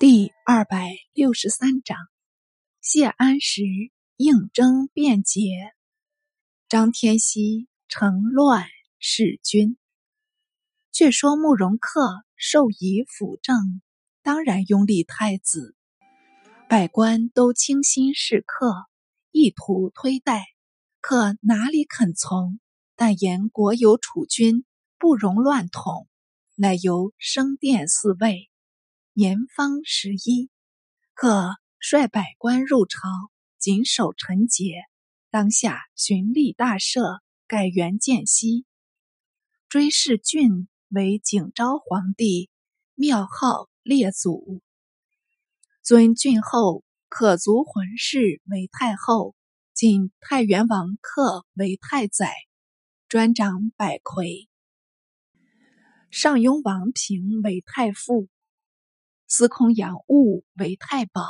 第二百六十三章，谢安石应征辩解。张天锡乘乱弑君。却说慕容恪授以辅政，当然拥立太子，百官都倾心事客，意图推戴，可哪里肯从？但言国有储君，不容乱统，乃由升殿四位。年方十一，可率百官入朝，谨守臣节。当下循吏大赦，改元建熙，追谥郡为景昭皇帝，庙号列祖，尊郡后可族浑氏为太后，晋太原王克为太宰，专掌百魁。上庸王平为太傅。司空杨务为太保，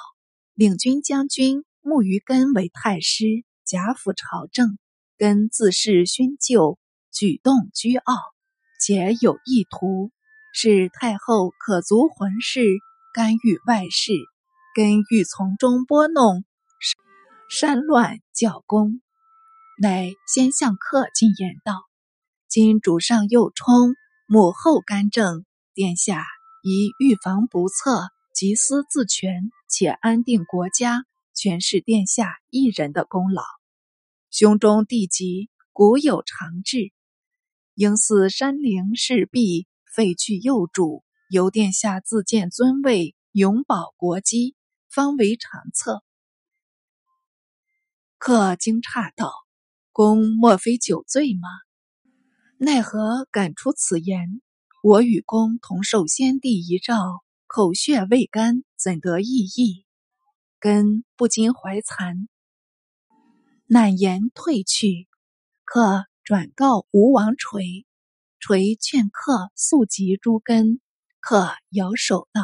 领军将军慕于根为太师，贾府朝政。根自恃勋旧，举动倨傲，且有意图，使太后可足浑氏干预外事。根欲从中拨弄，煽乱教功，乃先向客进言道：“今主上又冲，母后干政，殿下。”宜预防不测，急思自全，且安定国家，全是殿下一人的功劳。胸中地极，古有常制，应似山陵势必废去幼主，由殿下自荐尊位，永保国基，方为长策。客惊诧道：“公莫非酒醉吗？奈何敢出此言？”我与公同受先帝遗诏，口血未干，怎得异议？根不禁怀惭，难言退去。客转告吴王垂，垂劝客速及诸根。客摇手道：“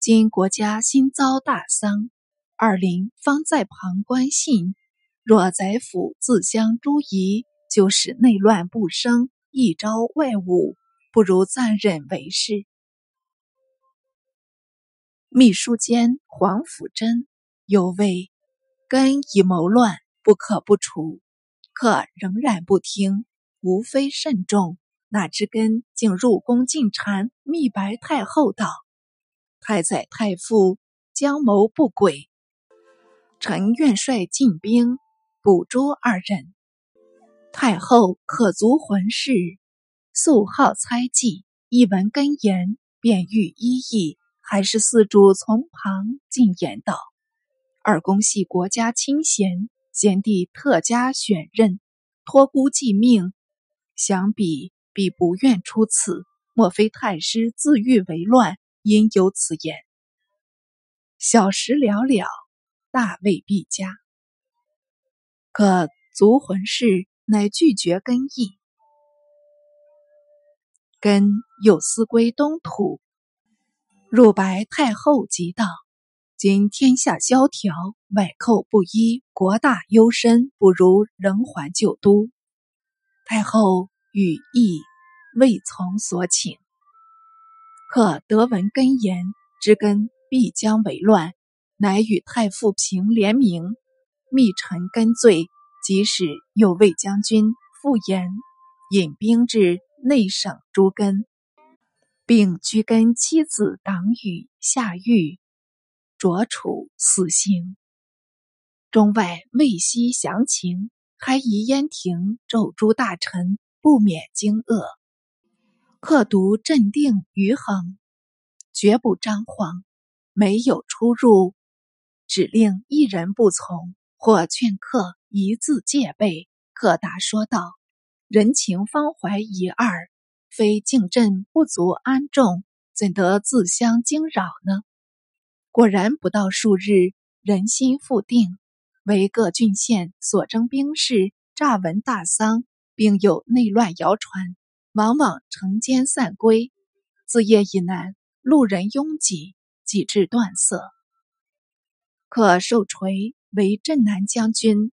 今国家新遭大丧，二陵方在旁观信。若宰府自相诸夷，就使内乱不生，一招外侮。”不如暂忍为是。秘书监黄甫贞有谓：“根已谋乱，不可不除。”可仍然不听，无非慎重。哪知根竟入宫进谗，密白太后道：“太宰太傅将谋不轨，臣愿率进兵捕捉二人。太后可足魂事。”素好猜忌，一闻根言，便欲依议。还是四主从旁进言道：“二公系国家清贤，贤弟特加选任，托孤寄命，想必必不愿出此。莫非太师自欲为乱，因有此言？小时了了，大未必佳。可族魂氏乃拒绝根意。”根又思归东土，入白太后即道：“今天下萧条，外寇不一，国大忧深，不如仍还旧都。”太后语意未从所请，可得闻根言，知根必将为乱，乃与太傅平联名，密陈根罪，即使右卫将军复言，引兵至。内省诸根，并居根妻子党羽下狱，着处死刑。中外未悉详情，还疑燕廷咒诸大臣不免惊愕。克独镇定于恒，绝不张狂，没有出入，指令一人不从，或劝客一字戒备。克答说道。人情方怀一二，非敬朕不足安众，怎得自相惊扰呢？果然不到数日，人心复定。为各郡县所征兵士乍闻大丧，并有内乱谣传，往往城间散归。自夜以南，路人拥挤，几至断色。可受垂为镇南将军，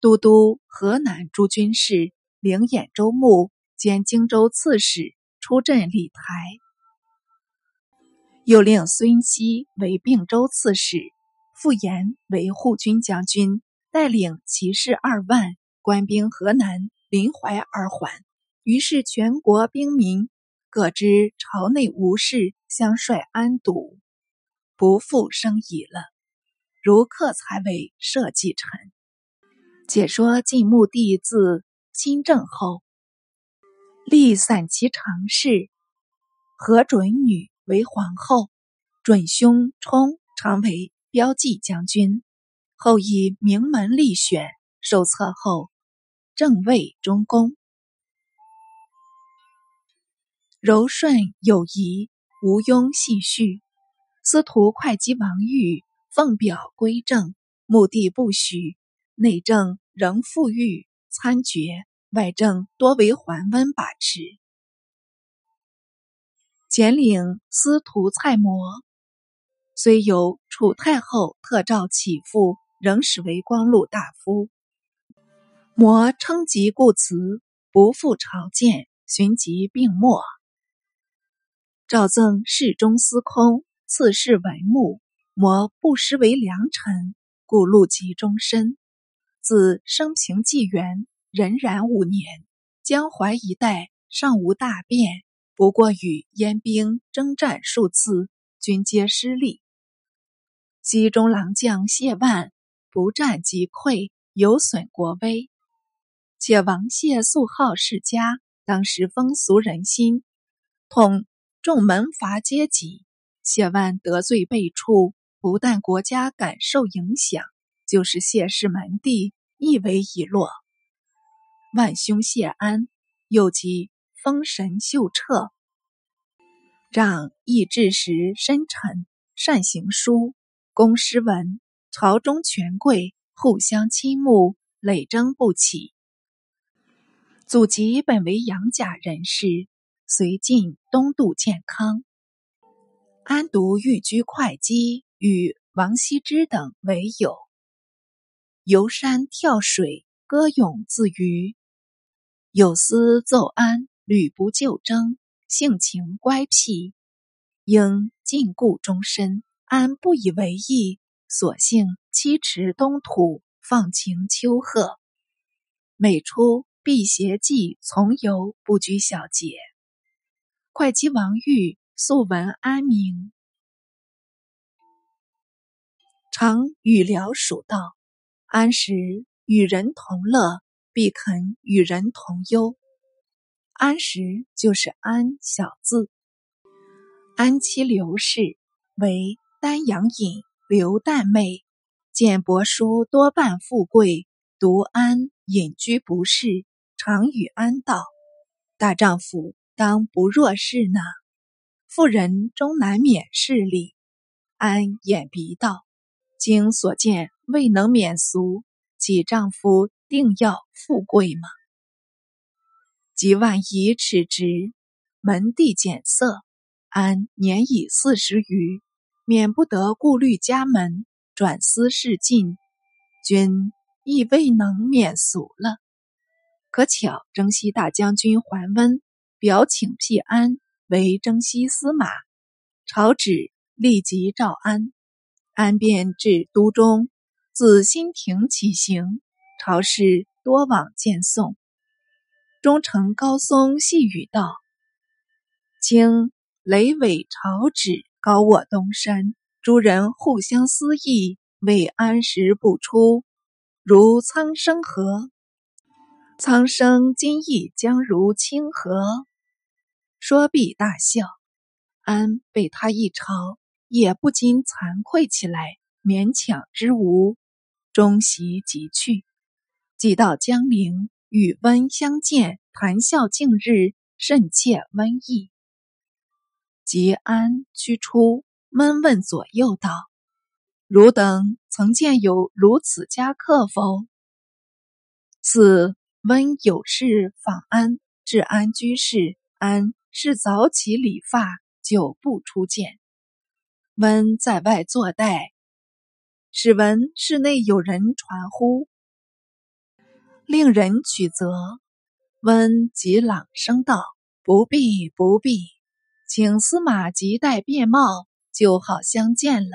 都督河南诸军事。灵兖州牧兼荆州刺史，出镇理台。又令孙熙为并州刺史，傅延为护军将军，带领骑士二万，官兵河南、临淮而还。于是全国兵民各知朝内无事，相率安堵，不复生疑了。如克才为社稷臣。解说晋穆帝自亲政后，立散骑常侍何准女为皇后，准兄冲常为骠骑将军。后以名门立选，受册后正位中宫。柔顺有仪，无庸细叙。司徒会稽王玉奉表归政，目的不许。内政仍复御参决，外政多为桓温把持。简领司徒蔡模，虽由楚太后特诏起复，仍使为光禄大夫。模称疾故辞，不复朝见，寻疾病没。诏赠侍中司空，赐谥文穆。摩不失为良臣，故禄及终身。自生平纪元荏苒五年，江淮一带尚无大变，不过与燕兵征战数次，均皆失利。西中郎将谢万不战即溃，有损国威。且王谢素好世家，当时风俗人心，统。众门阀阶级，谢万得罪辈处，不但国家感受影响，就是谢氏门第亦为已落。万兄谢安又即封神秀彻，让易志时深沉，善行书，公诗文，朝中权贵互相倾慕，累争不起。祖籍本为杨家人士。随晋东渡建康，安独寓居会稽，与王羲之等为友，游山跳水，歌咏自娱。有司奏安屡不就征，性情乖僻，应禁锢终身。安不以为意，索性栖驰东土，放晴秋壑。每出辟邪记从游，不拘小节。会稽王玉素闻安名，常与僚属道：“安时与人同乐，必肯与人同忧。”安时就是安小字。安妻刘氏为丹阳尹刘旦妹，见伯叔多半富贵，独安隐居不仕，常与安道：“大丈夫。”当不若是呢？妇人终难免势利。安掩鼻道：“经所见，未能免俗，其丈夫定要富贵吗？”即万以耻直，门第减色。安年已四十余，免不得顾虑家门，转思事尽，君亦未能免俗了。可巧征西大将军桓温。表请辟安为征西司马，朝旨立即召安。安便至都中，自新亭起行，朝士多往见送。中丞高松细语道：“卿雷尾朝旨，高卧东山，诸人互相私议，未安时不出，如苍生何？苍生今亦将如清河？”说毕大笑，安被他一嘲，也不禁惭愧起来，勉强之无，终席即去。即到江陵，与温相见，谈笑近日，甚切温意。即安驱出，闷问左右道：“汝等曾见有如此家客否？”此温有事访安，至安居士，安。是早起理发，久不出见。温在外坐待，使闻室内有人传呼，令人取责。温即朗声道：“不必，不必，请司马即带便帽就好相见了。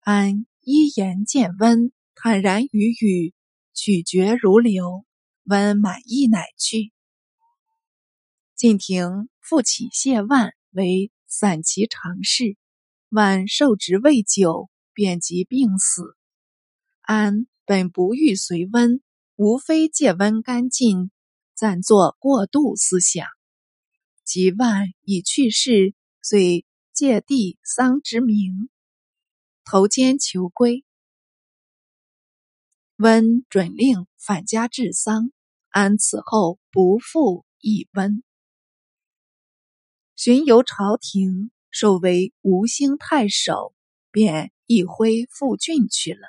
安一言见温，坦然语语，取决如流。温满意，乃去。晋廷复起谢万为散骑常侍，万受职未久，便即病死。安本不欲随温，无非借温干尽，暂作过渡思想。及万已去世，遂借地丧之名。投监求归，温准令返家治丧。安此后不复一温。巡游朝廷，授为吴兴太守，便一挥复郡去了。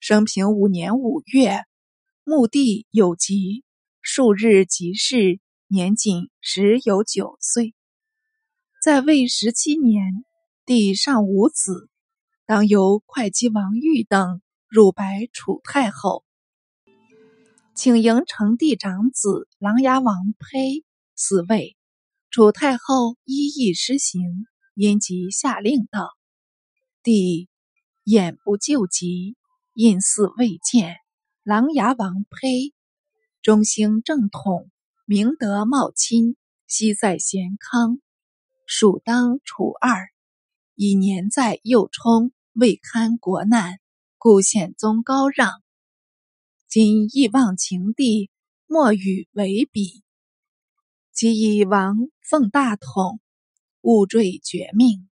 生平五年五月，墓地有疾，数日即逝，年仅十有九岁。在位十七年，帝尚无子。当由会稽王玉等入白楚太后，请迎成帝长子琅琊王丕嗣位。楚太后一意施行，因即下令道：“帝眼不救急，印寺未见。琅琊王丕中兴正统，明德茂亲，昔在咸康，属当楚二。”以年在右冲，未堪国难，故显宗高让。今亦忘情帝，莫与为比。即以王奉大统，勿坠绝命。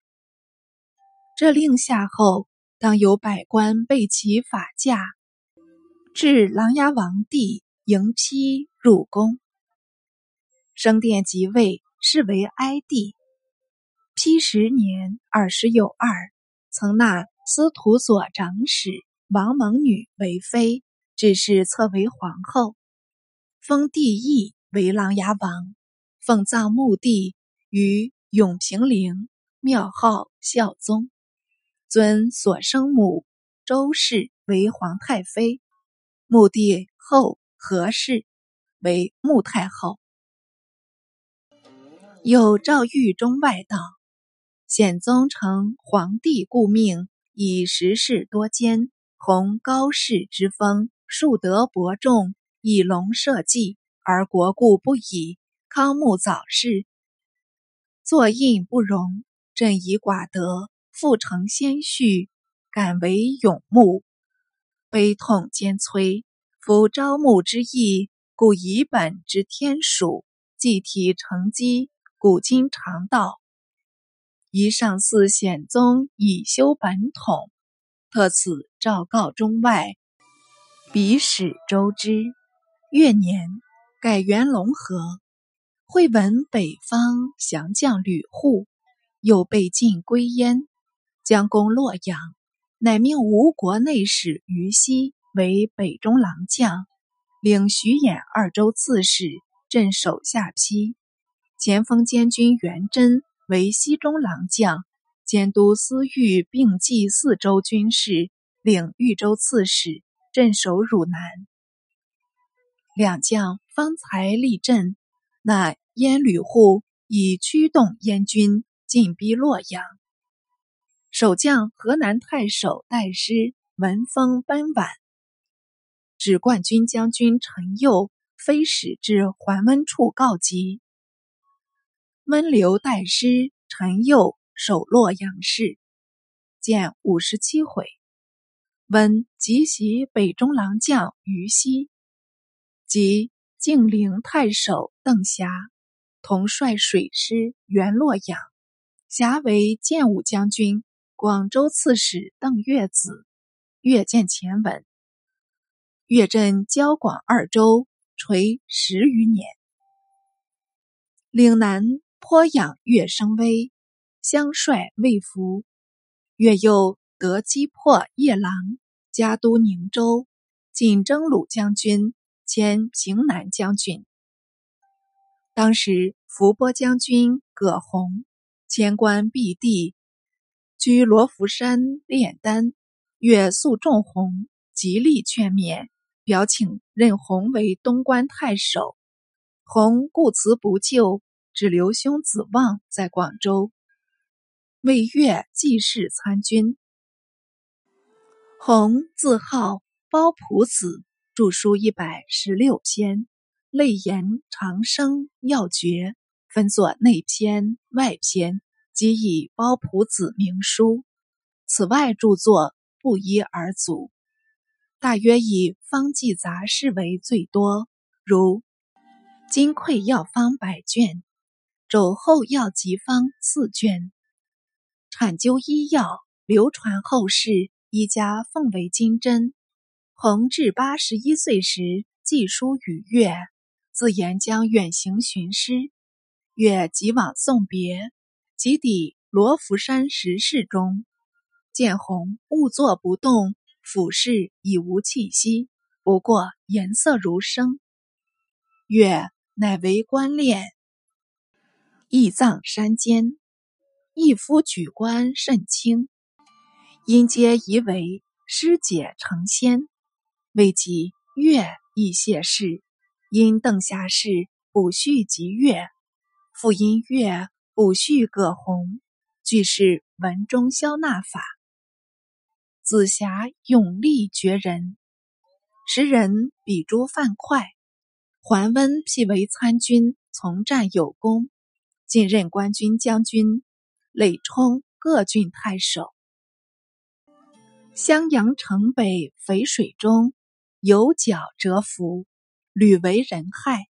这令下后，当有百官备其法驾，至琅琊王帝迎批入宫。升殿即位，是为哀帝。七十年，二十有二，曾纳司徒左长史王蒙女为妃，只是册为皇后，封帝义为琅琊王，奉葬墓地于永平陵，庙号孝宗，尊所生母周氏为皇太妃，墓地后何氏为穆太后。有诏狱中外道。显宗承皇帝故命，以时事多艰，弘高士之风，树德伯仲，以龙社稷，而国故不已。康穆早逝，作印不容，朕以寡德，复承先序，敢为永慕，悲痛兼摧。夫朝暮之意，故以本之天属，祭体承基，古今常道。宜上祀显宗以修本统，特此诏告中外，彼使周之。月年，改元隆和，会闻北方降将吕护又被晋归燕，将攻洛阳，乃命吴国内史于西为北中郎将，领徐兖二州刺史镇守下邳，前锋监军元贞。为西中郎将，监督司豫并济四州军事，领豫州刺史，镇守汝南。两将方才立阵，那燕吕护已驱动燕军进逼洛阳。守将河南太守戴师闻风奔晚，指冠军将军陈佑飞使至桓温处告急。温流代师陈佑守洛阳市，见五十七回。温即袭北中郎将于西，及晋陵太守邓霞，同率水师援洛阳。霞为建武将军、广州刺史邓岳子。岳见前文，越镇交广二州，垂十余年。岭南。颇养岳声威，相率未服。岳又得击破夜郎，加都宁州，仅征虏将军，兼平南将军。当时伏波将军葛洪迁官避地，居罗浮山炼丹。岳素重洪，极力劝勉，表请任洪为东关太守。洪固辞不就。只留兄子望在广州。为越济世参军。弘字号包朴子，著书一百十六篇，类言长生要诀，分作内篇、外篇，即以包朴子名书。此外著作不一而足，大约以方剂杂事为最多，如金匮药方百卷，肘后药集方四卷，产灸医药流传后世。医家奉为金针。弘治八十一岁时，寄书与越，自言将远行寻师。越即往送别，即抵罗浮山石室中，见红兀坐不动，俯视已无气息，不过颜色如生。月乃为观练，义葬山间，一夫举官甚轻。因皆疑为师姐成仙，未及月亦谢世。因邓霞氏补续及月，复因月补续葛洪，俱是文中消纳法。紫霞勇力绝人，时人比诸范快。桓温辟为参军，从战有功，进任官军将军，累充各郡太守。襄阳城北淝水中，有角蛰伏，屡为人害。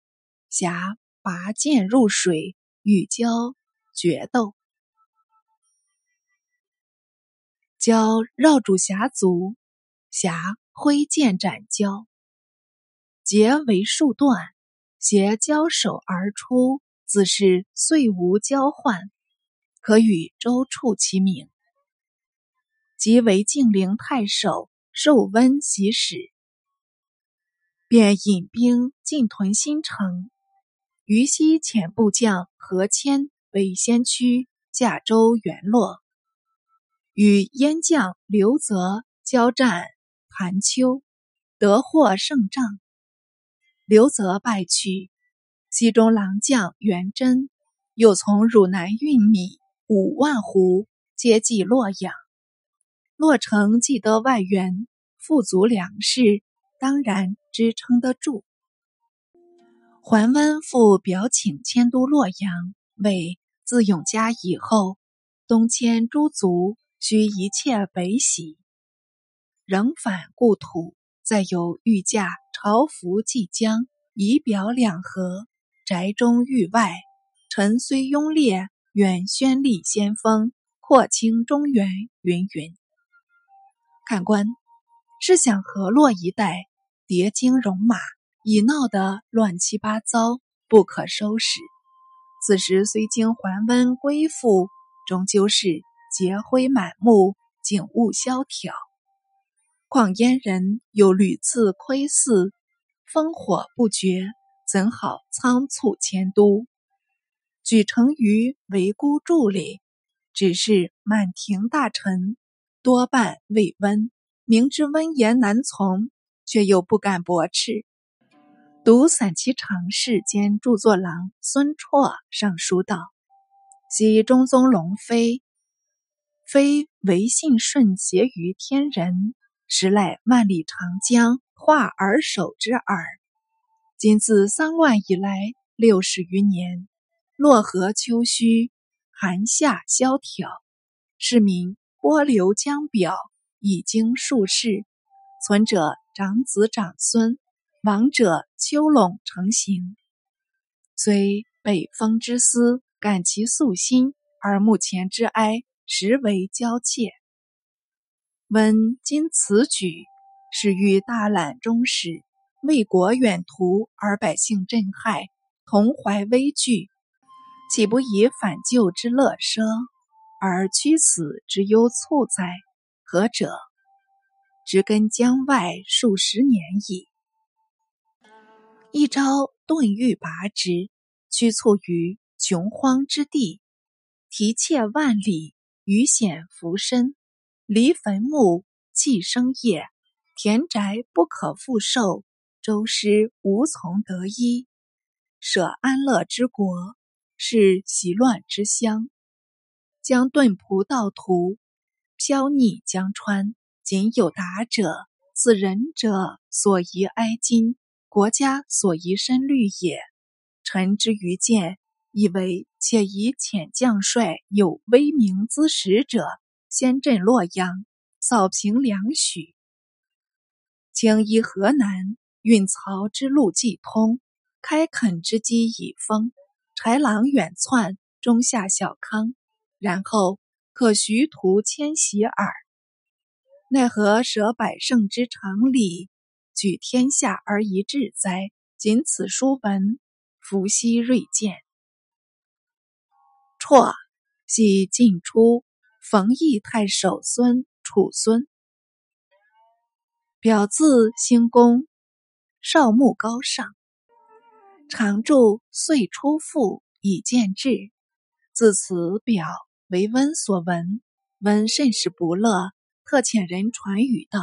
霞拔剑入水，与蛟决斗。蛟绕住侠足，侠挥剑斩蛟，节为数段，携交手而出，自是遂无交换，可与周处其名。即为晋陵太守，受温习使，便引兵进屯新城。虞西遣部将何谦为先驱，驾舟援洛，与燕将刘泽交战盘丘，得获胜仗。刘泽败去，西中郎将元贞又从汝南运米五万斛，接济洛阳。洛城既得外援，富足粮食，当然支撑得住。桓温复表请迁都洛阳，为自永嘉以后，东迁诸族，须一切北徙，仍返故土。再有御驾朝服即将，以表两合。宅中域外，臣虽拥烈，愿宣立先锋，扩清中原。云云。看官，试想河洛一带叠经戎马，已闹得乱七八糟，不可收拾。此时虽经桓温归附，终究是劫灰满目，景物萧条。况燕人又屡次窥伺，烽火不绝，怎好仓促迁都？举城于为孤伫里，只是满庭大臣。多半未温，明知温言难从，却又不敢驳斥。读散骑常侍兼著作郎孙绰上书道：“昔中宗龙飞，非唯信顺协于天人，实赖万里长江化而守之耳。今自丧乱以来六十余年，洛河秋虚，寒夏萧条，市民。”波流江表已经数世，存者长子长孙，亡者丘陇成行。虽北风之思感其素心，而目前之哀实为交切。闻今此举，是欲大揽中史，为国远图，而百姓震撼，同怀危惧，岂不以反救之乐奢？而屈死之忧促哉？何者？植根江外数十年矣。一朝顿欲拔之，屈促于穷荒之地，提切万里，余险浮身，离坟墓，寄生业，田宅不可复受，周师无从得依，舍安乐之国，是习乱之乡。将遁仆道徒，飘逆江川。仅有达者，此仁者所宜哀今，国家所宜深虑也。臣之愚见，以为且以遣将帅有威名资使者，先镇洛阳，扫平梁许，经依河南，运漕之路既通，开垦之机已丰，豺狼远窜，中下小康。然后可徐图迁徙耳。奈何舍百胜之常理，举天下而一治哉？仅此书文，伏羲锐见。辍，系晋初冯异太守孙楚孙，表字兴公，少慕高尚，常著《岁初赋》以见志。自此表。为温所闻，温甚是不乐，特遣人传语道：“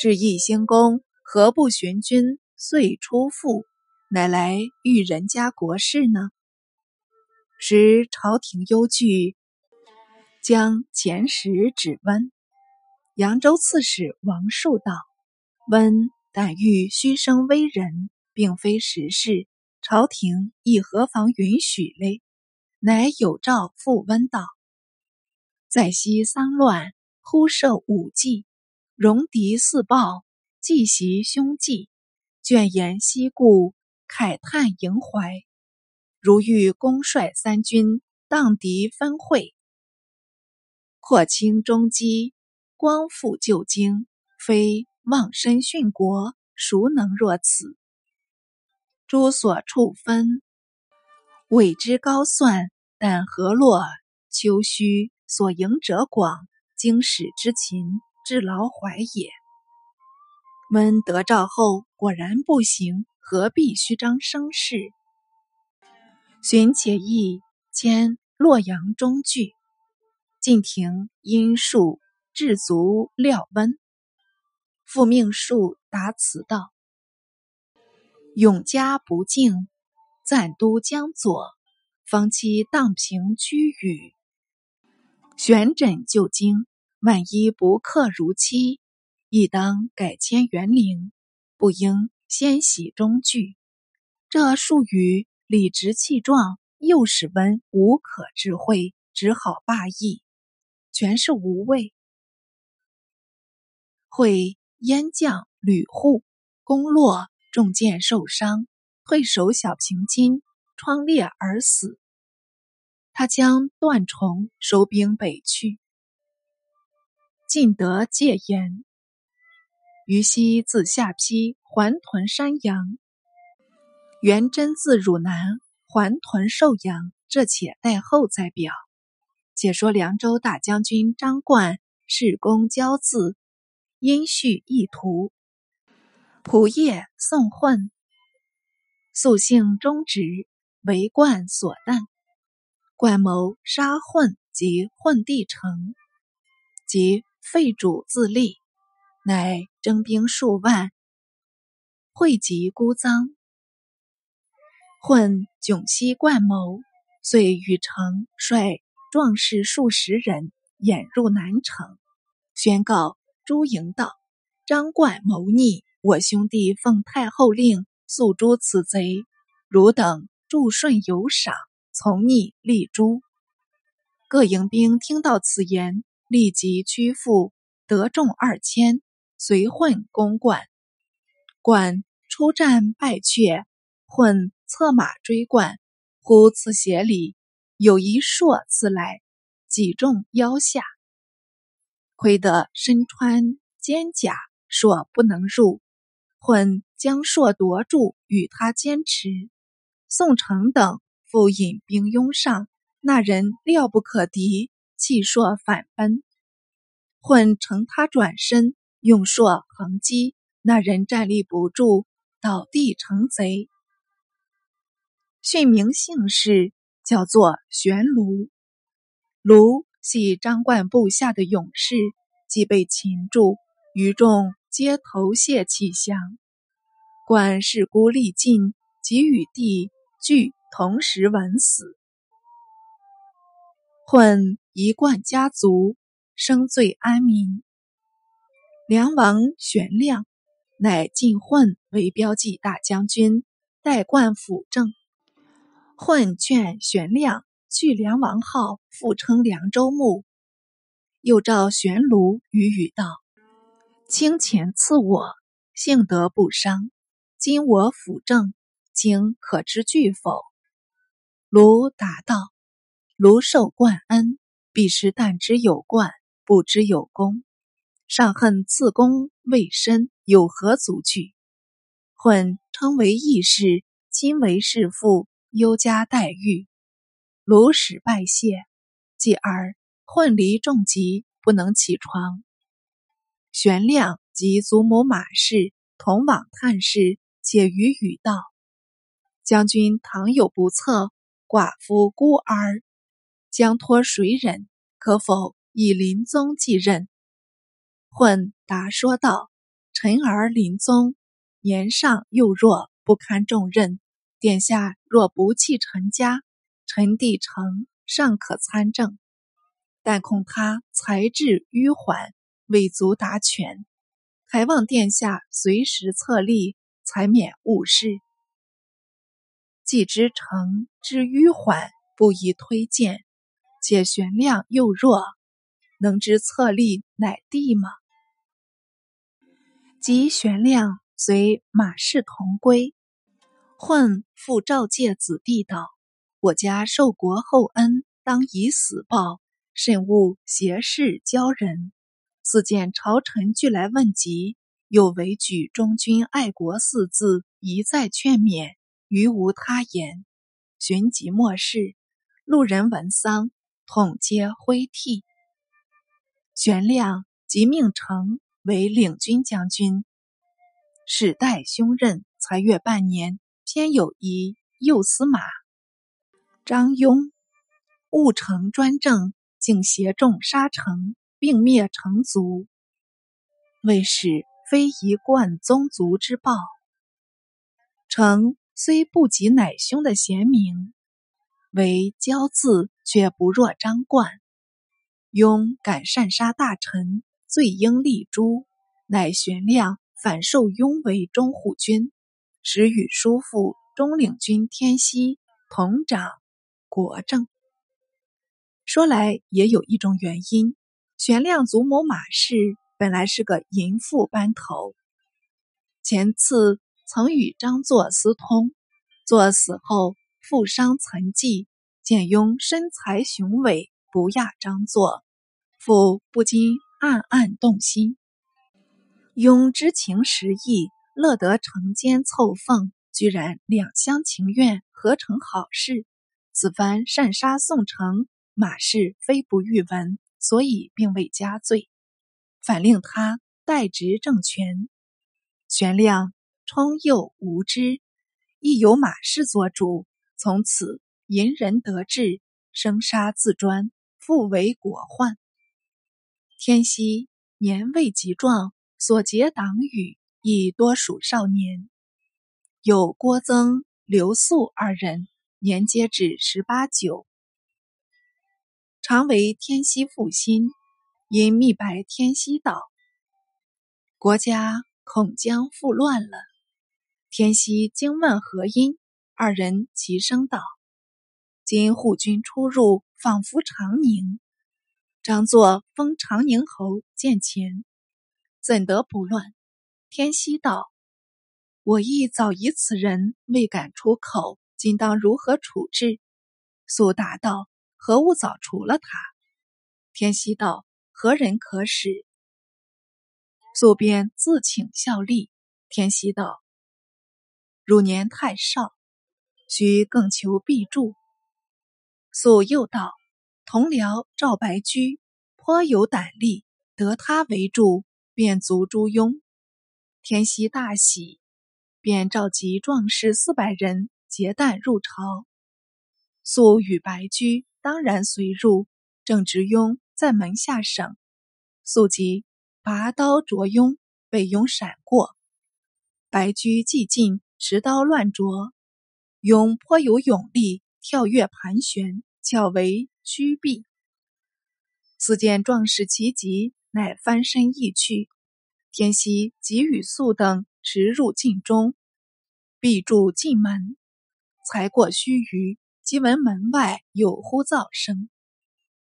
至义兴公，何不寻君遂出父，乃来遇人家国事呢？”时朝廷忧惧，将遣使指温。扬州刺史王树道：“温但欲虚声威人，并非实事，朝廷亦何妨允许嘞？”乃有诏复温道。在西丧乱，忽设武计，戎狄四暴，计袭凶计，卷言西顾，慨叹萦怀。如遇公率三军，荡敌分会，扩清中基，光复旧京，非忘身殉国，孰能若此？诸所处分，委之高算，但河洛丘墟。所迎者广，经史之勤，至劳怀也。温得诏后，果然不行，何必虚张声势？寻且意迁洛阳中据。晋廷因数至足料温，复命数答辞道：“永嘉不敬，暂都江左，方期荡平居宇。”玄枕旧经，万一不克如期，亦当改迁园陵，不应先徙中据。这术语理直气壮，又使温无可智慧，只好罢意，全是无谓。会燕将吕护攻洛，中箭受伤，退守小平津，疮裂而死。他将段崇收兵北去，尽得戒严。于西自下邳还屯山阳，元贞自汝南还屯寿阳。这且待后再表。且说凉州大将军张冠恃功骄恣，因蓄意图，仆夜送混，素性忠直，为冠所惮。冠谋杀混及混地城，及废主自立，乃征兵数万，汇集孤臧。混窘西冠谋，遂与城率壮士数十人掩入南城，宣告朱营道：“张冠谋逆，我兄弟奉太后令速诛此贼，汝等助顺有赏。”从逆立诛，各营兵听到此言，立即屈服，得众二千，随混攻冠。冠出战败却，混策马追冠。忽刺斜里有一槊刺来，击中腰下，亏得身穿坚甲，槊不能入。混将槊夺住，与他坚持。宋城等。复引兵拥上，那人料不可敌，弃槊反奔。混乘他转身，用槊横击，那人站立不住，倒地成贼。训名姓氏，叫做玄卢。卢系张冠部下的勇士，即被擒住，于众皆投谢弃降。冠势孤力尽，即与弟俱。同时闻死。混一贯家族，生最安民。梁王玄亮，乃晋混为标记大将军，代冠辅政。混劝玄亮据梁王号，复称凉州牧。又召玄卢与语道：“卿前赐我，幸得不伤。今我辅政，卿可知惧否？”卢答道：“卢受冠恩，必是但知有冠，不知有功。尚恨赐功未深，有何足惧？”混称为义士，今为士父，优加待遇。卢使拜谢，继而。混离重疾，不能起床。玄亮及祖母马氏同往探视，且与语道：“将军倘有不测，寡妇孤儿将托谁人？可否以临宗继任？”混答说道：“臣儿临宗年尚幼弱，不堪重任。殿下若不弃臣家，臣弟成尚可参政。”但恐他才智迂缓，未足达权，还望殿下随时策立，才免误事。既知诚之迂缓，不宜推荐，且玄亮又弱，能知策立乃帝吗？及玄亮随马氏同归，混复召介子弟道：“我家受国厚恩，当以死报。”慎勿挟事骄人。似见朝臣俱来问疾，又唯举忠君爱国四字，一再劝勉，余无他言。寻即末世，路人闻丧，统皆挥涕。玄亮即命成为领军将军，史代兄任，才月半年，偏有一右司马张庸，误成专政。竟携众杀城，并灭城族，为使非一贯宗族之暴。成虽不及乃兄的贤名，为骄字，却不若张冠。庸敢擅杀大臣，罪应立诛，乃玄亮反受庸为中护军，时与叔父中领军天锡同掌国政。说来也有一种原因，玄亮祖母马氏本来是个淫妇班头，前次曾与张作私通，作死后负伤残疾，见雍身材雄伟，不亚张作，父不禁暗暗动心。雍知情识意，乐得成奸凑凤，居然两厢情愿，合成好事。此番擅杀宋城。马氏非不欲闻，所以并未加罪，反令他代执政权。玄亮充幼无知，亦有马氏做主，从此淫人得志，生杀自专，复为国患。天锡年未及壮，所结党羽亦多属少年，有郭增、刘肃二人，年皆至十八九。常为天锡负心，因密白天锡道：“国家恐将复乱了。”天锡惊问何因，二人齐声道：“今护军出入，仿佛长宁。张作封长宁侯，见前，怎得不乱？”天锡道：“我亦早疑此人，未敢出口，今当如何处置？”苏答道。何物早除了他？天锡道：“何人可使？”宿边自请效力。天锡道：“汝年太少，须更求必助。”素又道：“同僚赵白驹颇有胆力，得他为助，便足朱庸。”天锡大喜，便召集壮士四百人结弹入朝。素与白驹。当然随入，正值庸在门下省，素即拔刀啄庸，被庸闪过。白驹既进，持刀乱啄，庸颇有勇力，跳跃盘旋，巧为居避。此见壮士其急，乃翻身亦去。天熙即与素等驰入禁中，闭住禁门。才过须臾，即闻门外有呼噪声。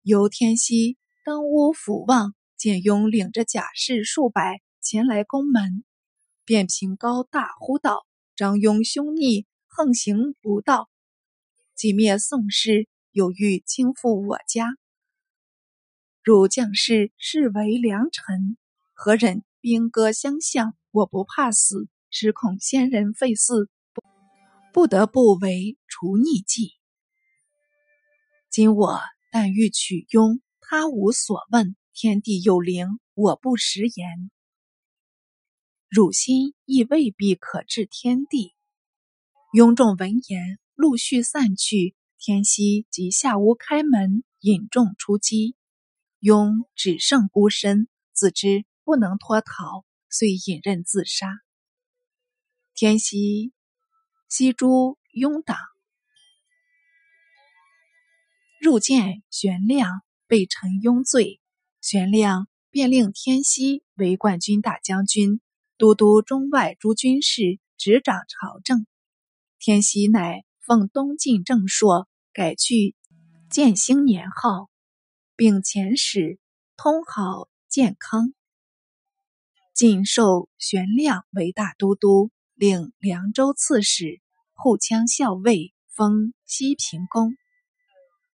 由天熙登屋俯望，见雍领着甲士数百前来攻门，便凭高大呼道：“张雍凶逆，横行不道，即灭宋氏，有欲倾覆我家。汝将士视为良臣，何忍兵戈相向？我不怕死，只恐先人废嗣，不得不为除逆计。今我。”但欲取雍，他无所问。天地有灵，我不食言。汝心亦未必可治天地。雍众闻言，陆续散去。天熙即下屋开门，引众出击。雍只剩孤身，自知不能脱逃，遂引刃自杀。天熙西诛雍党。入见玄亮，被陈雍罪。玄亮便令天熙为冠军大将军，都督中外诸军事，执掌朝政。天熙乃奉东晋正朔，改去建兴年号，并遣使通好建康。晋授玄亮为大都督，领凉州刺史、护羌校尉，封西平公。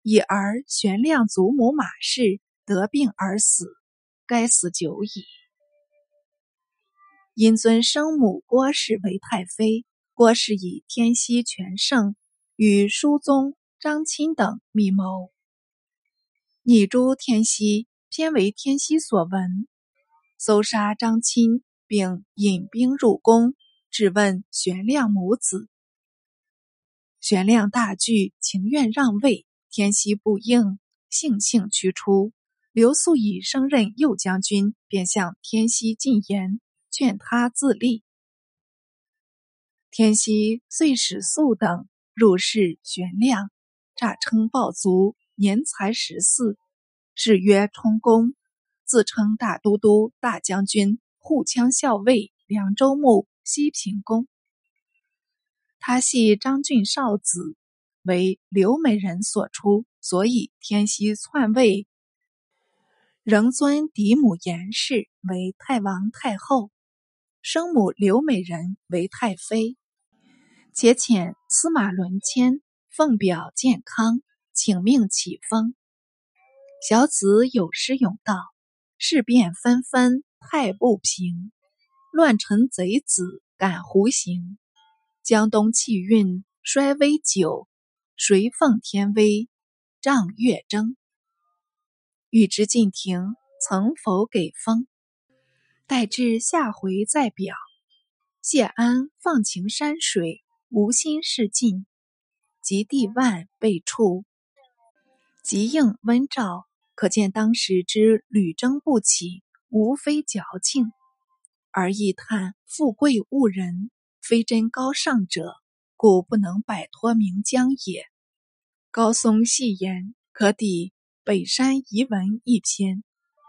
已而玄亮祖母马氏得病而死，该死久矣。因尊生母郭氏为太妃，郭氏以天锡全盛，与叔宗张钦等密谋，拟诛天锡，偏为天锡所闻，搜杀张钦，并引兵入宫，质问玄亮母子。玄亮大惧，情愿让位。天熙不应，悻悻驱出。刘素以升任右将军，便向天熙进言，劝他自立。天熙遂使素等入室悬亮，诈称暴卒，年才十四，谥曰充公，自称大都督、大将军、护羌校尉、凉州牧、西平公。他系张俊少子。为刘美人所出，所以天熙篡位，仍尊嫡母严氏为太王太后，生母刘美人为太妃，且遣司马伦谦奉表健康，请命启封。小子有诗咏道：“事变纷纷太不平，乱臣贼子敢胡行。江东气运衰微久。”谁奉天威，仗月征？欲知晋廷曾否给封？待至下回再表。谢安放情山水，无心事尽。及帝万被处，即应温诏，可见当时之屡征不起，无非矫情，而亦叹富贵误人，非真高尚者。故不能摆脱名将也。高松戏言可抵北山遗文一篇。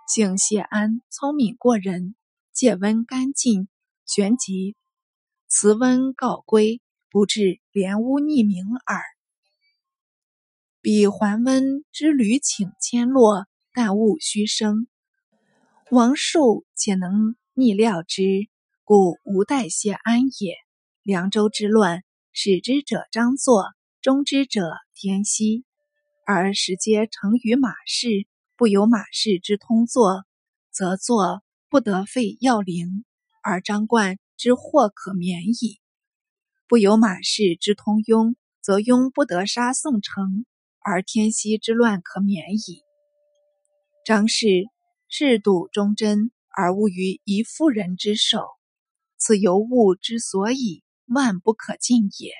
幸谢安聪明过人，借温干净，旋即辞温告归，不至连污匿名耳。彼桓温之旅请迁落，但勿虚声。王树且能逆料之，故无待谢安也。凉州之乱。始之者张作，终之者天锡，而时皆成于马氏。不由马氏之通作，则作不得废要陵，而张冠之祸可免矣；不有马氏之通庸，则庸不得杀宋城，而天锡之乱可免矣。张氏制度忠贞，而误于一妇人之手，此尤物之所以万不可尽也。